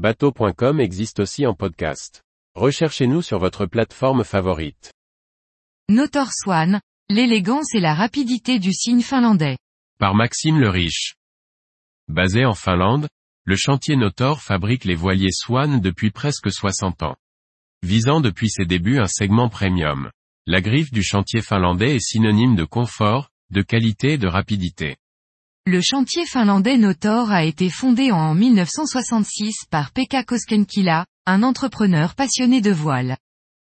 Bateau.com existe aussi en podcast. Recherchez-nous sur votre plateforme favorite. Notor Swan, l'élégance et la rapidité du signe finlandais. Par Maxime le Riche. Basé en Finlande, le chantier Notor fabrique les voiliers Swan depuis presque 60 ans. Visant depuis ses débuts un segment premium. La griffe du chantier finlandais est synonyme de confort, de qualité et de rapidité. Le chantier finlandais Notor a été fondé en 1966 par Pekka Koskenkila, un entrepreneur passionné de voile.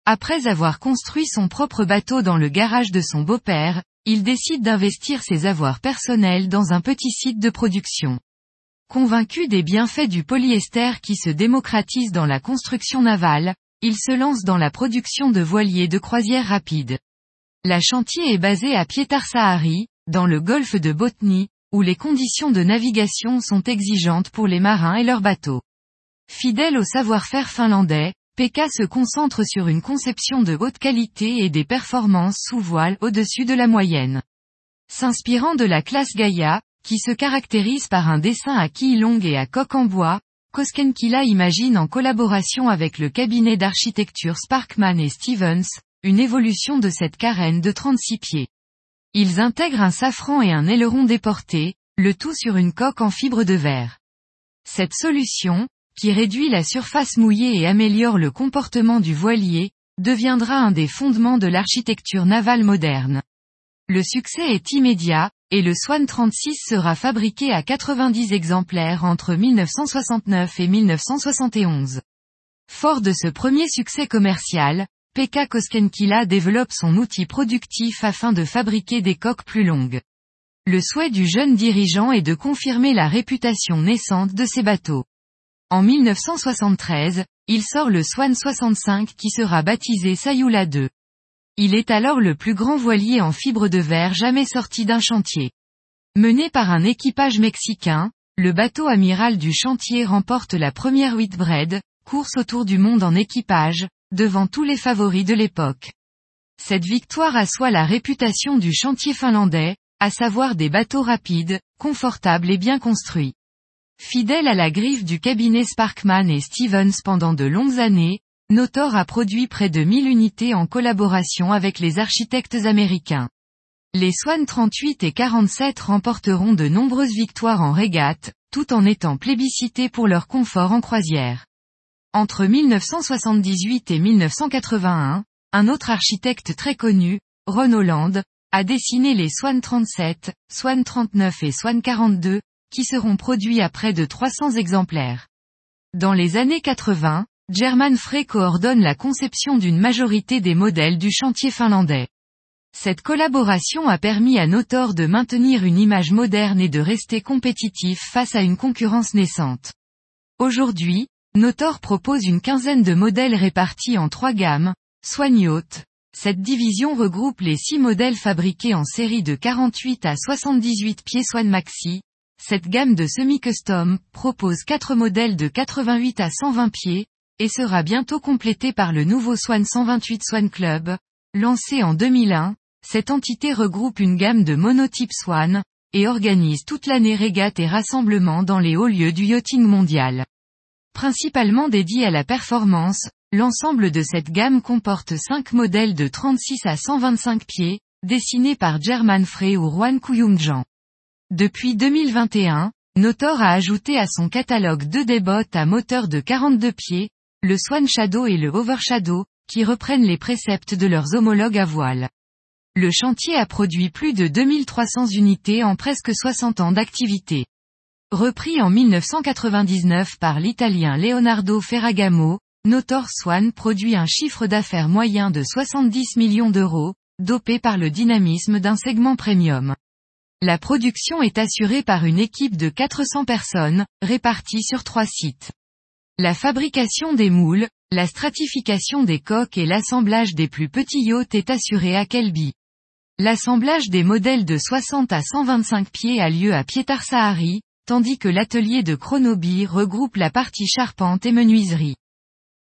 Après avoir construit son propre bateau dans le garage de son beau-père, il décide d'investir ses avoirs personnels dans un petit site de production. Convaincu des bienfaits du polyester qui se démocratise dans la construction navale, il se lance dans la production de voiliers de croisière rapide. La chantier est basée à Pietarsaari, dans le golfe de Botnie, où les conditions de navigation sont exigeantes pour les marins et leurs bateaux. Fidèle au savoir-faire finlandais, Pekka se concentre sur une conception de haute qualité et des performances sous voile au-dessus de la moyenne. S'inspirant de la classe Gaia, qui se caractérise par un dessin à quille longue et à coque en bois, Koskenkila imagine en collaboration avec le cabinet d'architecture Sparkman et Stevens, une évolution de cette carène de 36 pieds. Ils intègrent un safran et un aileron déporté, le tout sur une coque en fibre de verre. Cette solution, qui réduit la surface mouillée et améliore le comportement du voilier, deviendra un des fondements de l'architecture navale moderne. Le succès est immédiat, et le Swan 36 sera fabriqué à 90 exemplaires entre 1969 et 1971. Fort de ce premier succès commercial, Pekka Koskenkila développe son outil productif afin de fabriquer des coques plus longues. Le souhait du jeune dirigeant est de confirmer la réputation naissante de ces bateaux. En 1973, il sort le Swan 65 qui sera baptisé Sayula 2. Il est alors le plus grand voilier en fibre de verre jamais sorti d'un chantier. Mené par un équipage mexicain, le bateau amiral du chantier remporte la première Whitbread, course autour du monde en équipage, devant tous les favoris de l'époque. Cette victoire assoit la réputation du chantier finlandais, à savoir des bateaux rapides, confortables et bien construits. Fidèle à la griffe du cabinet Sparkman et Stevens pendant de longues années, Notor a produit près de 1000 unités en collaboration avec les architectes américains. Les Swan 38 et 47 remporteront de nombreuses victoires en régate, tout en étant plébiscités pour leur confort en croisière. Entre 1978 et 1981, un autre architecte très connu, Ron Holland, a dessiné les Swan 37, Swan 39 et Swan 42, qui seront produits à près de 300 exemplaires. Dans les années 80, German Frey coordonne la conception d'une majorité des modèles du chantier finlandais. Cette collaboration a permis à Notor de maintenir une image moderne et de rester compétitif face à une concurrence naissante. Aujourd'hui, Notor propose une quinzaine de modèles répartis en trois gammes, Yacht. Cette division regroupe les six modèles fabriqués en série de 48 à 78 pieds Swan Maxi. Cette gamme de semi-custom propose quatre modèles de 88 à 120 pieds, et sera bientôt complétée par le nouveau Swan 128 Swan Club. Lancé en 2001, cette entité regroupe une gamme de monotype Swan, et organise toute l'année régates et rassemblements dans les hauts lieux du yachting mondial. Principalement dédié à la performance, l'ensemble de cette gamme comporte 5 modèles de 36 à 125 pieds, dessinés par German Frey ou Juan Kuyumjan. Depuis 2021, Notor a ajouté à son catalogue deux débottes à moteur de 42 pieds, le Swan Shadow et le Overshadow, qui reprennent les préceptes de leurs homologues à voile. Le chantier a produit plus de 2300 unités en presque 60 ans d'activité. Repris en 1999 par l'italien Leonardo Ferragamo, Notor Swan produit un chiffre d'affaires moyen de 70 millions d'euros, dopé par le dynamisme d'un segment premium. La production est assurée par une équipe de 400 personnes, réparties sur trois sites. La fabrication des moules, la stratification des coques et l'assemblage des plus petits yachts est assurée à Kelby. L'assemblage des modèles de 60 à 125 pieds a lieu à Pietarsaari, tandis que l'atelier de Chronobi regroupe la partie charpente et menuiserie.